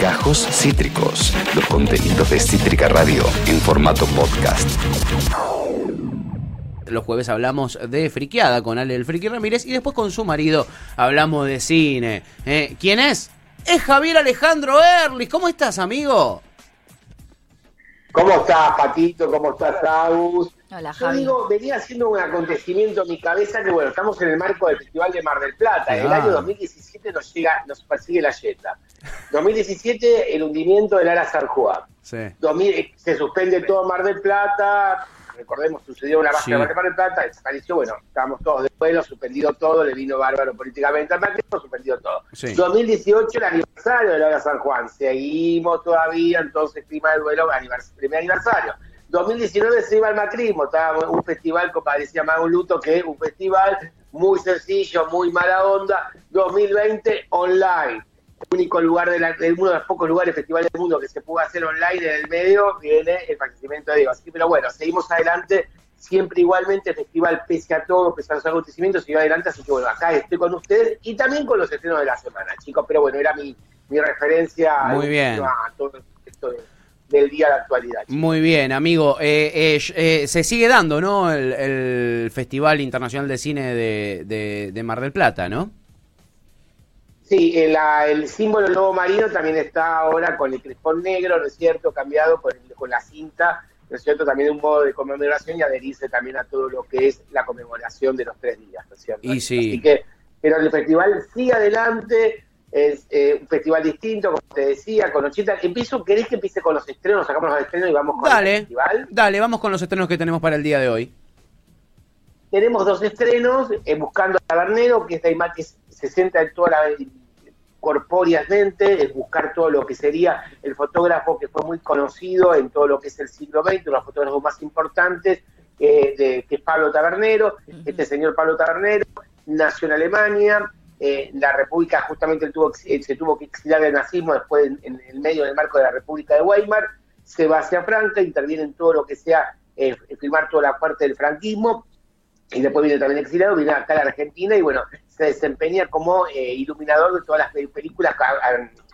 Gajos Cítricos, los contenidos de Cítrica Radio en formato podcast. Los jueves hablamos de friqueada con Ale el Friki Ramírez y después con su marido hablamos de cine. Eh, ¿Quién es? Es Javier Alejandro Erlich. ¿Cómo estás, amigo? ¿Cómo estás, Patito? ¿Cómo estás, Agus? Hola, Yo digo, venía haciendo un acontecimiento en mi cabeza que, bueno, estamos en el marco del Festival de Mar del Plata. El Ah. año 2017 nos llega, nos persigue la yeta. 2017, el hundimiento del Ara San Juan. Sí. 2000, eh, se suspende todo Mar del Plata. Recordemos, sucedió una base Sí. de Mar del Plata, desapareció. Bueno, estábamos todos de vuelo, suspendido todo, le vino bárbaro políticamente al macrismo, suspendido todo. Sí. 2018, el aniversario del Ara San Juan. Seguimos todavía, entonces, clima del vuelo, anivers- primer aniversario. 2019 se iba al macrismo, estaba un festival, como parecía más un luto que un festival muy sencillo, muy mala onda. 2020 online, el único lugar de, la, de uno de los pocos lugares festivales del mundo que se pudo hacer online en el medio, viene el fallecimiento de Diego. Así que, pero bueno, seguimos adelante, siempre igualmente el festival, pese a todo, pese a los acontecimientos, sigue adelante, así que bueno, acá estoy con ustedes y también con los estrenos de la semana, chicos, pero bueno, era mi, mi referencia Muy bien. a todo esto de- del día de actualidad. Muy bien, amigo. Eh, eh, eh, se sigue dando, ¿no? El, el Festival Internacional de Cine de, de- de Mar del Plata, ¿no? Sí, el, el símbolo lobo marino también está ahora con el crespón negro, ¿no es cierto? Cambiado con, el- con la cinta, ¿no es cierto? También un modo de conmemoración y adherirse también a todo lo que es la conmemoración de los tres días, ¿no es cierto? Y sí. Así que, pero el festival sigue adelante, es eh, un festival distinto, como te decía, con 80. Empiezo, ¿querés que empiece con los estrenos? Sacamos los estrenos y vamos con el Dale, festival. dale, vamos con los estrenos que tenemos para el día de hoy. tenemos dos estrenos, eh, Buscando a Tabernero, que es de ima- que se centra en toda la corpóreamente, es buscar todo lo que sería el fotógrafo que fue muy conocido en todo lo que es el siglo XX, uno de los fotógrafos más importantes, eh, de, que es Pablo Tabernero, este señor Pablo Tabernero, nació en Alemania, eh, la República justamente tuvo, eh, se tuvo que exiliar del nazismo después en, en el medio del marco de la República de Weimar, se va hacia Franca, interviene en todo lo que sea eh, filmar toda la parte del franquismo, y después viene también exiliado, viene acá a la Argentina y bueno, se desempeña como eh, iluminador de todas las pe- películas,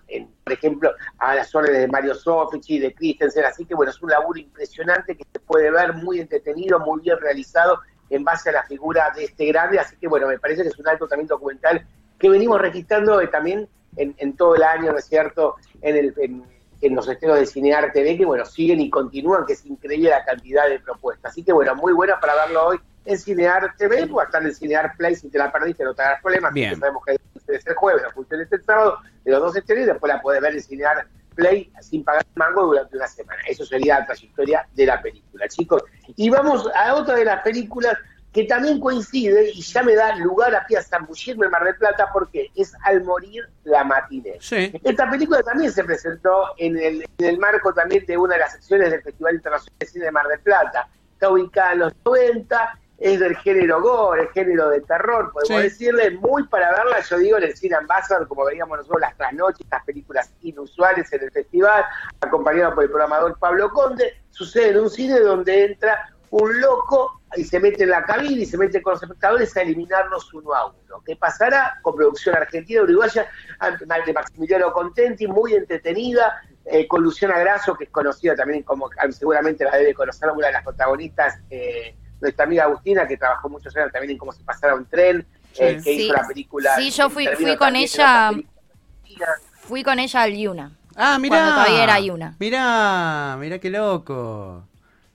en- por ejemplo, a las órdenes de Mario Sofici, de Christensen, así que bueno, es un laburo impresionante que se puede ver muy entretenido, muy bien realizado en base a la figura de este grande, así que bueno, me parece que es un alto también documental que venimos registrando eh, también en, en todo el año, ¿no es cierto?, en, el, en, en los estrenos de Cinear TV, que bueno, siguen y continúan, que es increíble la cantidad de propuestas. Así que bueno, muy buena para verlo hoy en Cinear TV, o estar en Cinear Play, si te la perdiste no te hagas problemas, Bien. porque sabemos que funciones el jueves, las funciones el sábado, de los dos estrenos, y después la puedes ver en Cinear Play sin pagar mango durante una semana. Eso sería la trayectoria de la película, chicos. Y vamos a otra de las películas que también coincide y ya me da lugar a pie a zambullirme en Mar del Plata porque es Al morir la matiné. Sí. Esta película también se presentó en el, en el marco también de una de las secciones del Festival Internacional de Cine de Mar del Plata. Está ubicada en los 90, es del género gore, el género de terror, podemos Sí. decirle, muy para verla, yo digo, en el Cine Ambassador, como veíamos nosotros las trasnoches, estas películas inusuales en el festival, acompañado por el programador Pablo Conde, sucede en un cine donde entra un loco y se mete en la cabina y se mete con los espectadores a eliminarlos uno a uno. ¿Qué pasará? Con producción argentina, uruguaya, de Maximiliano Contenti, muy entretenida, eh, con Luciana Grasso, que es conocida también como, seguramente la debe conocer, una de las protagonistas, eh, nuestra amiga Agustina, que trabajó muchos años también en cómo se pasara un tren, eh, que Sí. hizo la película. Sí, yo fui- fui con ella-. Fui con ella al Yuna. Ah, mirá. Cuando todavía era Yuna. Mirá, mirá qué loco.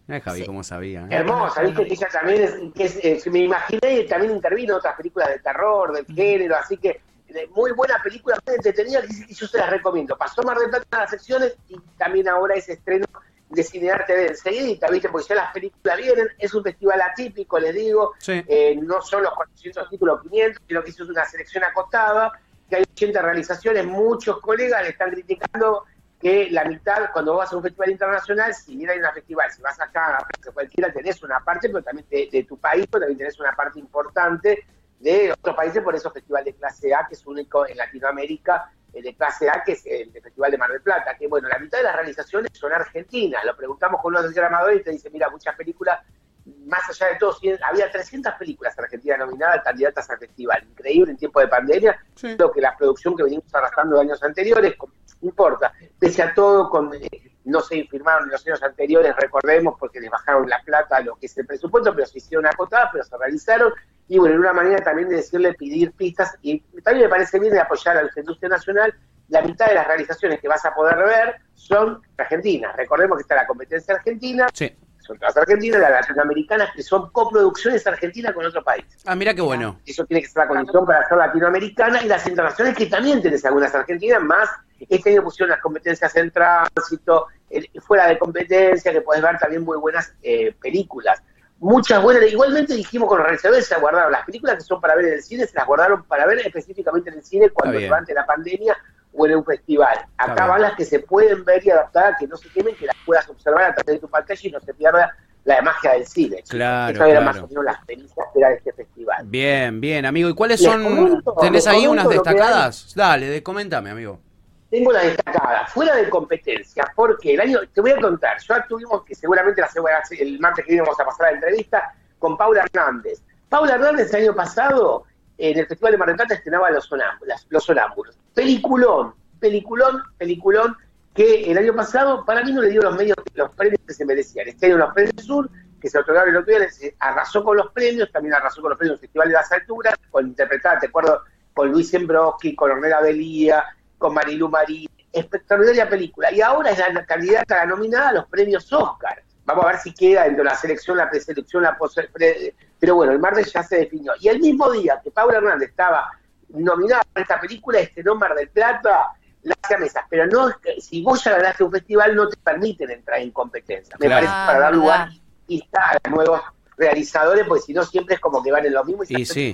Mirá Javi, Sí. cómo sabía. ¿eh? Hermosa, viste que ella también es, que es, eh, me imaginé y también intervino en otras películas de terror, del género, así que eh, muy buena película, muy entretenida, y yo se las recomiendo. Pasó Mar del Plata en las secciones y también ahora es estreno de Cinearte de enseguida, viste, porque ya las películas vienen, es un festival atípico, les digo, Sí. eh, no son los 400 títulos 500, sino que hizo una selección acotada, que hay 80 realizaciones, muchos colegas le están criticando que la mitad, cuando vas a un festival internacional, si bien hay un festival, si vas acá a Plaza cualquiera, tenés una parte, pero también de, de tu país, pero también tenés una parte importante de otros países, por eso festival de clase A, que es único en Latinoamérica, el de clase A, que es el Festival de Mar del Plata, que bueno, la mitad de las realizaciones son argentinas, lo preguntamos con uno de los diagramadores y te dice, mira, muchas películas, más allá de todo, había 300 películas argentinas nominadas, candidatas al festival, increíble en tiempo de pandemia, Sí. lo que la producción que venimos arrastrando de años anteriores, no importa. Pese a todo, con, eh, no se firmaron en los años anteriores, recordemos, porque les bajaron la plata a lo que es el presupuesto, pero se hicieron acotadas, pero se realizaron. Y bueno, en una manera también de decirle, pedir pistas, y también me parece bien de apoyar a la industria nacional, la mitad de las realizaciones que vas a poder ver son argentinas. Recordemos que está la competencia argentina, Sí. Son todas argentinas, las latinoamericanas, que son coproducciones argentinas con otro país. Ah, mira qué bueno. Eso tiene que ser la condición para ser latinoamericana y las internacionales que también tenés algunas argentinas, más este año pusieron las competencias en tránsito, fuera de competencia, que podés ver también muy buenas eh, películas. Muchas buenas, igualmente dijimos con realizadores se guardaron las películas que son para ver en el cine, se las guardaron para ver específicamente en el cine cuando durante la pandemia o en un festival. Acá bien. van las que se pueden ver y adaptar, que no se quemen, que las puedas observar a través de tu pantalla y no se pierda la magia del cine. Claro, Esas eran claro. más o menos las que era de este festival. Bien, bien, amigo. ¿Y cuáles Les son? comento, ¿Tenés ahí unas destacadas? Dale, de, coméntame, amigo. Tengo la destacada, fuera de competencia, porque el año, te voy a contar, ya tuvimos que seguramente la semana, el martes que viene vamos a pasar la entrevista con Paula Hernández. Paula Hernández el año pasado en el Festival de Mar del Plata estrenaba Los Sonámbulos, Los Sonámbulos. Peliculón, peliculón, peliculón, que el año pasado para mí no le dio los medios, los premios que se merecían. Este año los premios Sur, que se otorgaron el otro día, arrasó con los premios, también arrasó con los premios del Festival de las Alturas, con interpretada, te acuerdo, con Luis Embroski, con Ornella Belía, con Marilu Marí, espectacular película. Y ahora es la candidata la nominada a los premios Oscar. Vamos a ver si queda dentro de la selección, la preselección, la Pero bueno, el martes ya se definió. Y el mismo día que Paula Hernández estaba nominada a esta película, estrenó Mar del Plata, las mesas. Pero no, es que si vos ya ganaste un festival, no te permiten entrar en competencia. Me Claro. parece Ah, para dar lugar verdad. y a nuevos realizadores, porque si no siempre es como que van en lo mismo y, Y se, sí.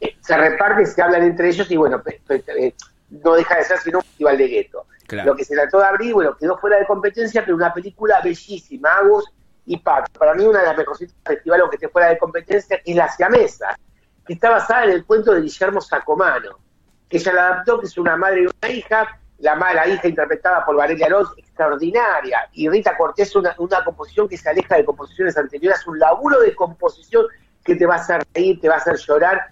eh, se reparten, se hablan entre ellos y bueno, pe- pe- eh, no deja de ser sino un festival de gueto. Claro. Lo que se trató de abrir, bueno, quedó fuera de competencia, pero una película bellísima, Agus y Pato. Para mí una de las mejorcitas del festival, aunque esté fuera de competencia, es La Siamesa, que está basada en el cuento de Guillermo Sacomano, que ella la adaptó, que es una madre y una hija, la mala hija interpretada por Valeria Alonso, extraordinaria, y Rita Cortés, una, una composición que se aleja de composiciones anteriores, un laburo de composición que te va a hacer reír, te va a hacer llorar,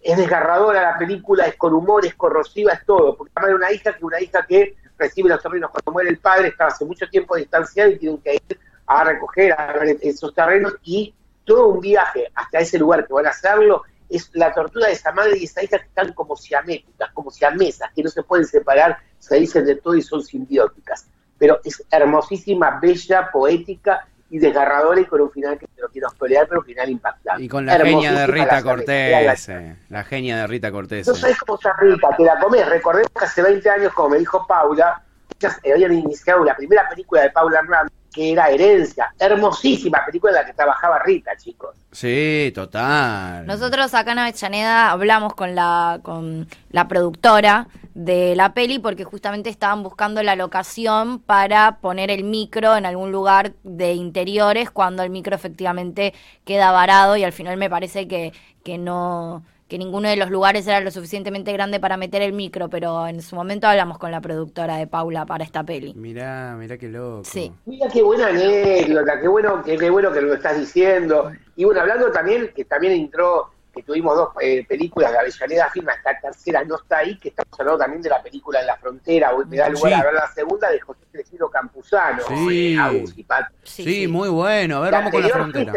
es desgarradora la película, es con humor, es corrosiva, es todo, porque ama de una hija que una hija que recibe los terrenos cuando muere el padre, estaba hace mucho tiempo distanciado y tienen que ir a recoger a ver esos terrenos y todo un viaje hasta ese lugar que van a hacerlo es la tortura de esa madre y esa hija que están como siaméticas, como siamesas, que no se pueden separar, se dicen de todo y son simbióticas. Pero es hermosísima, bella, poética y desgarradora y con un final que te lo quiero spoilear, pero un final impactante. Y con la genia de Rita. Cortés. eh, La genia de Rita Cortés. No eh. sabés cómo está rica, te la comés. Recordemos que hace 20 años, como me dijo Paula, ellas habían iniciado la primera película de Paula Hernández, que era Herencia. Hermosísima película en la que trabajaba Rita, chicos. Sí, total. Nosotros acá en Avellaneda hablamos con la, con la productora de la peli porque justamente estaban buscando la locación para poner el micro en algún lugar de interiores cuando el micro efectivamente queda varado y al final me parece que, que no que ninguno de los lugares era lo suficientemente grande para meter el micro, pero en su momento hablamos con la productora de Paula para esta peli. Mirá, mirá qué loco. Sí. Mira qué buena anécdota, qué bueno, qué, qué bueno que lo estás diciendo. Y bueno, hablando también, que también entró, que tuvimos dos eh, películas de Avellaneda Film, esta tercera no está ahí, que estamos hablando también de la película En la Frontera, hoy me da lugar Sí. a ver la segunda de José Crescido Campuzano, Sí. eh, Agus y Pat. Sí, muy bueno. A ver, vamos con la frontera.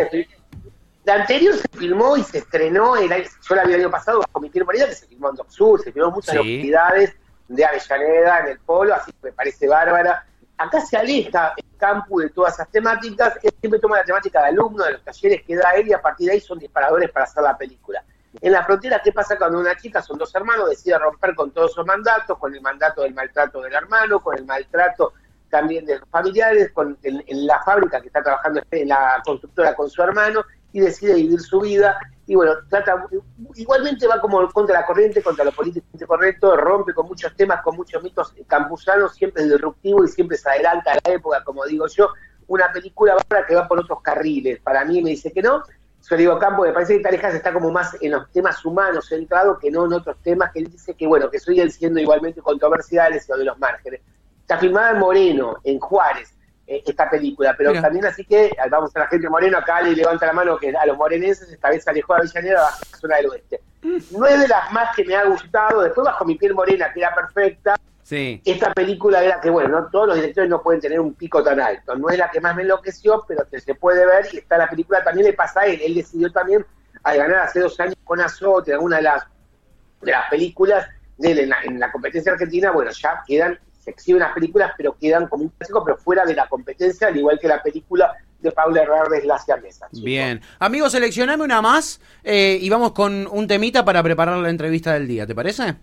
La anterior se filmó y se estrenó, el yo la vi el año pasado bajo mi morena, que se filmó en Doc Sur, se filmó en muchas Sí. localidades de Avellaneda, en el Polo, así que me parece bárbara. Acá se aleja el campus de todas esas temáticas, él siempre toma la temática de alumno, de los talleres que da él, y a partir de ahí son disparadores para hacer la película. En la frontera, ¿qué pasa cuando una chica, son dos hermanos, decide romper con todos sus mandatos, con el mandato del maltrato del hermano, con el maltrato también de los familiares, con, en, en la fábrica que está trabajando en la constructora con su hermano, y decide vivir su vida. Y bueno, trata igualmente va como contra la corriente, contra lo políticamente correcto, rompe con muchos temas, con muchos mitos campusanos, siempre es disruptivo y siempre se adelanta a la época, como digo yo. Una película ahora que va por otros carriles. Para mí me dice que no. Yo digo, Campo, me parece que Tarejas está como más en los temas humanos centrado que no en otros temas, que él dice que, bueno, que siguen siendo igualmente controversiales o de los márgenes. Está filmada en Moreno, en Juárez, esta película, pero Mira. también así que eh, vamos a la gente moreno, acá le levanta la mano que a los morenenses esta vez se alejó a Avellaneda bajo la zona del oeste. No es de las más que me ha gustado, después bajo mi piel morena, que era perfecta, Sí. Esta película era que, bueno, no todos los directores no pueden tener un pico tan alto. No es la que más me enloqueció, pero que se puede ver y está la película también le pasa a él. Él decidió también, al ganar hace dos años con Azote, alguna de las, de las películas de él en la, en la competencia argentina, bueno, ya quedan, se exhiben las películas, pero quedan como un clásico, pero fuera de la competencia, al igual que la película de Paula Herrera de Lacia Mesa. Bien. Amigos, seleccioname una más eh, y vamos con un temita para preparar la entrevista del día, ¿te parece?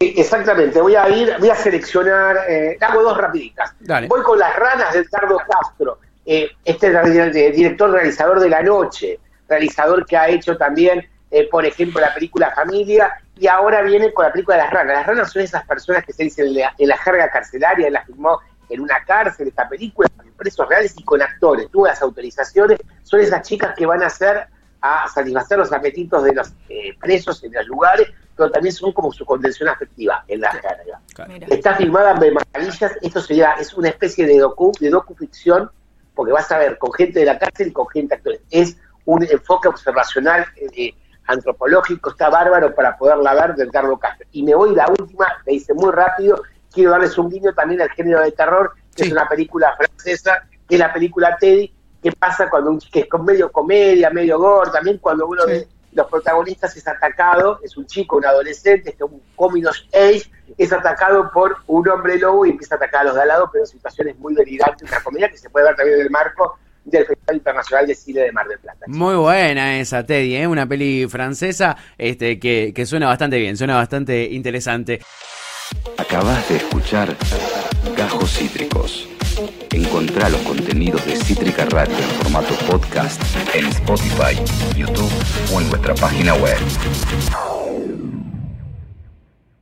Exactamente, voy a ir, voy a seleccionar, eh, hago dos rapiditas. Dale. Voy con las ranas del Tardo Castro, eh, este es el, director realizador de La Noche, realizador que ha hecho también, eh, por ejemplo, la película Familia, y ahora viene con la película de las ranas. Las ranas son esas personas que se dicen en la, en la jerga carcelaria, él la filmó en una cárcel, esta película, con presos reales y con actores, tuvo las autorizaciones, son esas chicas que van a hacer a satisfacer los apetitos de los eh, presos en los lugares, pero también son como su contención afectiva en la jerga. Mira. Está filmada en maravillas, esto sería, es una especie de docu, de docuficción, porque vas a ver con gente de la cárcel y con gente actores. Es un enfoque observacional, eh, antropológico, está bárbaro para poderla ver del Carlos Castro. Y me voy la última, le hice muy rápido, quiero darles un guiño también al género de terror, que Sí. es una película francesa, que es la película Teddy, que pasa cuando un que es con medio comedia, medio gore, también cuando uno Sí. de los protagonistas es atacado, es un chico, un adolescente, este, un cominos age, es atacado por un hombre lobo y empieza a atacar a los de al lado, pero en situaciones muy delirantes, una comedia que se puede ver también en el marco del Festival Internacional de Cine de Mar del Plata. Muy buena esa, Teddy, ¿eh? una peli francesa este, que, que suena bastante bien, suena bastante interesante. Acabas de escuchar Gajos Cítricos. Encontrá los contenidos de Cítrica Radio en formato podcast en Spotify, YouTube o en nuestra página web.